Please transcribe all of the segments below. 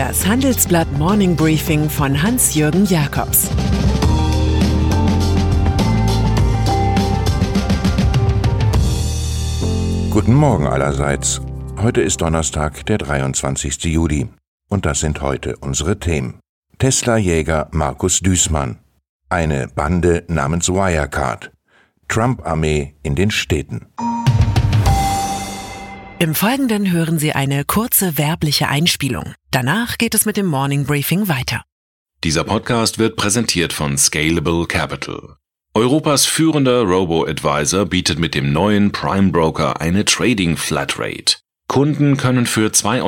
Das Handelsblatt Morning Briefing von Hans-Jürgen Jakobs Guten Morgen allerseits. Heute ist Donnerstag, der 23. Juli. Und das sind heute unsere Themen. Tesla-Jäger Markus Düßmann. Eine Bande namens Wirecard. Trump-Armee in den Städten. Im Folgenden hören Sie eine kurze werbliche Einspielung. Danach geht es mit dem Morning Briefing weiter. Dieser Podcast wird präsentiert von Scalable Capital. Europas führender Robo-Advisor bietet mit dem neuen Prime Broker eine Trading Flatrate. Kunden können für 2,99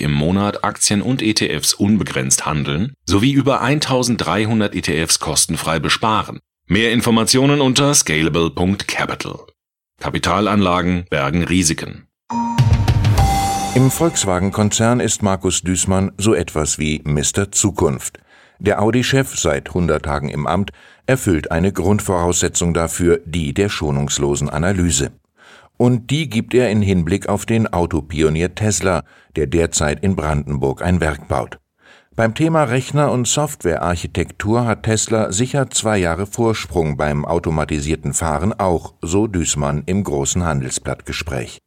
Euro im Monat Aktien und ETFs unbegrenzt handeln sowie über 1300 ETFs kostenfrei besparen. Mehr Informationen unter scalable.capital. Kapitalanlagen bergen Risiken. Im Volkswagen-Konzern ist Markus Düßmann so etwas wie Mr. Zukunft. Der Audi-Chef, seit 100 Tagen im Amt, erfüllt eine Grundvoraussetzung dafür, die der schonungslosen Analyse. Und die gibt er in Hinblick auf den Autopionier Tesla, der derzeit in Brandenburg ein Werk baut. Beim Thema Rechner- und Softwarearchitektur hat Tesla sicher zwei Jahre Vorsprung beim automatisierten Fahren auch, so Düßmann im großen Handelsblattgespräch.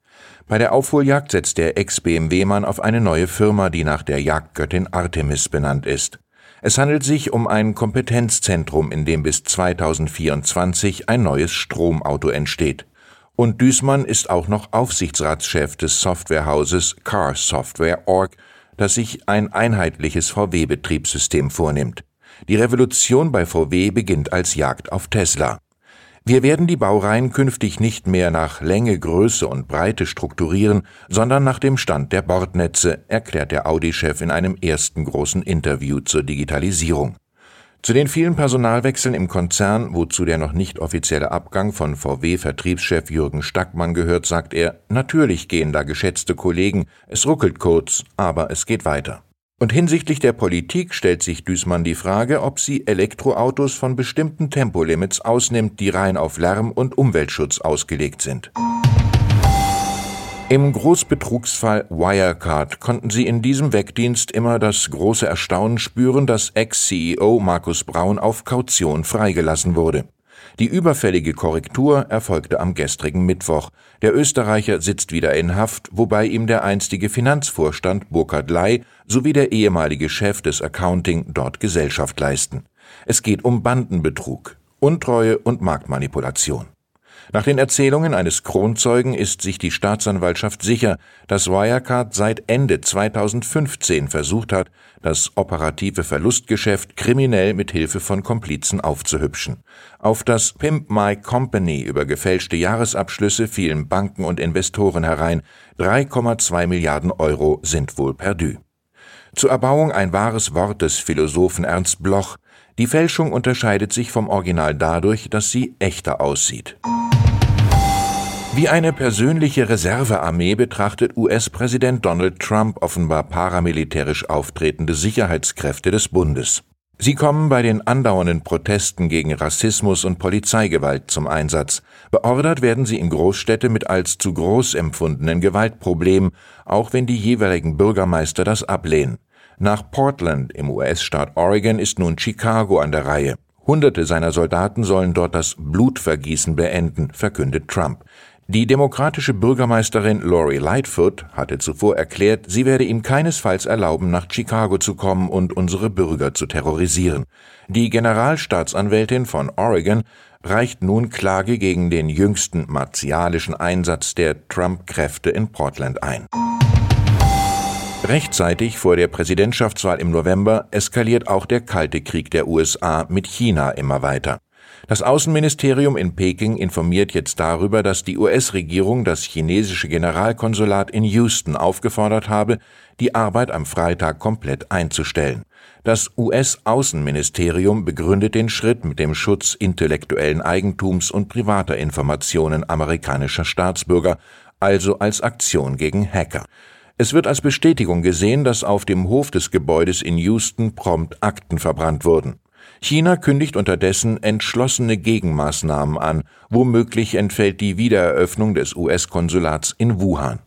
Bei der Aufholjagd setzt der Ex-BMW-Mann auf eine neue Firma, die nach der Jagdgöttin Artemis benannt ist. Es handelt sich um ein Kompetenzzentrum, in dem bis 2024 ein neues Stromauto entsteht. Und Düßmann ist auch noch Aufsichtsratschef des Softwarehauses Car Software Org, das sich ein einheitliches VW-Betriebssystem vornimmt. Die Revolution bei VW beginnt als Jagd auf Tesla. Wir werden die Baureihen künftig nicht mehr nach Länge, Größe und Breite strukturieren, sondern nach dem Stand der Bordnetze, erklärt der Audi-Chef in einem ersten großen Interview zur Digitalisierung. Zu den vielen Personalwechseln im Konzern, wozu der noch nicht offizielle Abgang von VW-Vertriebschef Jürgen Stackmann gehört, sagt er, natürlich gehen da geschätzte Kollegen, es ruckelt kurz, aber es geht weiter. Und hinsichtlich der Politik stellt sich Düßmann die Frage, ob sie Elektroautos von bestimmten Tempolimits ausnimmt, die rein auf Lärm und Umweltschutz ausgelegt sind. Im Großbetrugsfall Wirecard konnten sie in diesem Wegdienst immer das große Erstaunen spüren, dass Ex-CEO Markus Braun auf Kaution freigelassen wurde. Die überfällige Korrektur erfolgte am gestrigen Mittwoch. Der Österreicher sitzt wieder in Haft, wobei ihm der einstige Finanzvorstand Burkhard Ley sowie der ehemalige Chef des Accounting dort Gesellschaft leisten. Es geht um Bandenbetrug, Untreue und Marktmanipulation. Nach den Erzählungen eines Kronzeugen ist sich die Staatsanwaltschaft sicher, dass Wirecard seit Ende 2015 versucht hat, das operative Verlustgeschäft kriminell mit Hilfe von Komplizen aufzuhübschen. Auf das Pimp My Company über gefälschte Jahresabschlüsse fielen Banken und Investoren herein. 3,2 Milliarden Euro sind wohl perdu. Zur Erbauung ein wahres Wort des Philosophen Ernst Bloch. Die Fälschung unterscheidet sich vom Original dadurch, dass sie echter aussieht. Wie eine persönliche Reservearmee betrachtet US-Präsident Donald Trump offenbar paramilitärisch auftretende Sicherheitskräfte des Bundes. Sie kommen bei den andauernden Protesten gegen Rassismus und Polizeigewalt zum Einsatz. Beordert werden sie in Großstädte mit als zu groß empfundenen Gewaltproblemen, auch wenn die jeweiligen Bürgermeister das ablehnen. Nach Portland im US-Staat Oregon ist nun Chicago an der Reihe. Hunderte seiner Soldaten sollen dort das Blutvergießen beenden, verkündet Trump. Die demokratische Bürgermeisterin Lori Lightfoot hatte zuvor erklärt, sie werde ihm keinesfalls erlauben, nach Chicago zu kommen und unsere Bürger zu terrorisieren. Die Generalstaatsanwältin von Oregon reicht nun Klage gegen den jüngsten martialischen Einsatz der Trump-Kräfte in Portland ein. Rechtzeitig vor der Präsidentschaftswahl im November eskaliert auch der Kalte Krieg der USA mit China immer weiter. Das Außenministerium in Peking informiert jetzt darüber, dass die US-Regierung das chinesische Generalkonsulat in Houston aufgefordert habe, die Arbeit am Freitag komplett einzustellen. Das US-Außenministerium begründet den Schritt mit dem Schutz intellektuellen Eigentums und privater Informationen amerikanischer Staatsbürger, also als Aktion gegen Hacker. Es wird als Bestätigung gesehen, dass auf dem Hof des Gebäudes in Houston prompt Akten verbrannt wurden. China kündigt unterdessen entschlossene Gegenmaßnahmen an, womöglich entfällt die Wiedereröffnung des US-Konsulats in Wuhan.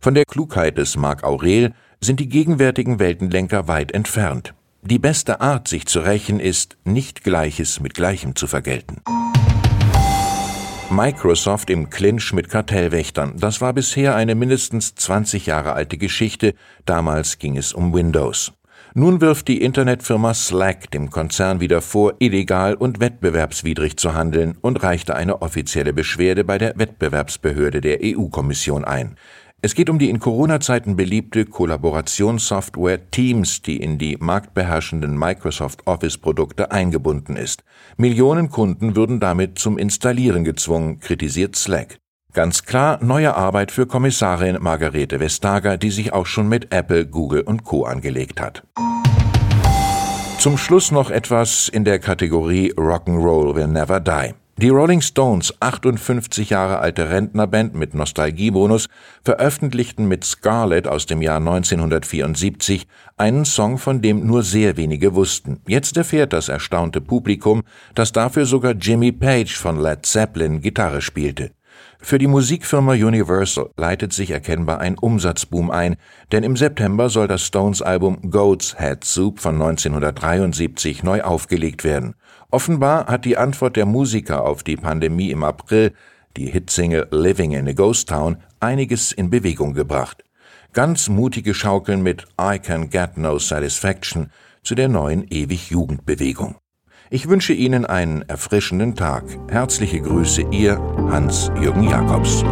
Von der Klugheit des Marc Aurel sind die gegenwärtigen Weltenlenker weit entfernt. Die beste Art, sich zu rächen, ist, nicht Gleiches mit Gleichem zu vergelten. Microsoft im Clinch mit Kartellwächtern. Das war bisher eine mindestens 20 Jahre alte Geschichte. Damals ging es um Windows. Nun wirft die Internetfirma Slack dem Konzern wieder vor, illegal und wettbewerbswidrig zu handeln und reichte eine offizielle Beschwerde bei der Wettbewerbsbehörde der EU-Kommission ein. Es geht um die in Corona-Zeiten beliebte Kollaborationssoftware Teams, die in die marktbeherrschenden Microsoft Office-Produkte eingebunden ist. Millionen Kunden würden damit zum Installieren gezwungen, kritisiert Slack. Ganz klar neue Arbeit für Kommissarin Margarete Vestager, die sich auch schon mit Apple, Google und Co. angelegt hat. Zum Schluss noch etwas in der Kategorie Rock'n'Roll Will Never Die. Die Rolling Stones, 58 Jahre alte Rentnerband mit Nostalgiebonus, veröffentlichten mit Scarlett aus dem Jahr 1974 einen Song, von dem nur sehr wenige wussten. Jetzt erfährt das erstaunte Publikum, dass dafür sogar Jimmy Page von Led Zeppelin Gitarre spielte. Für die Musikfirma Universal leitet sich erkennbar ein Umsatzboom ein, denn im September soll das Stones-Album Goat's Head Soup von 1973 neu aufgelegt werden. Offenbar hat die Antwort der Musiker auf die Pandemie im April, die Hitsingle Living in a Ghost Town, einiges in Bewegung gebracht. Ganz mutige Schaukeln mit I Can Get No Satisfaction zu der neuen Ewig-Jugendbewegung. Ich wünsche Ihnen einen erfrischenden Tag. Herzliche Grüße, Ihr Hans-Jürgen Jakobs.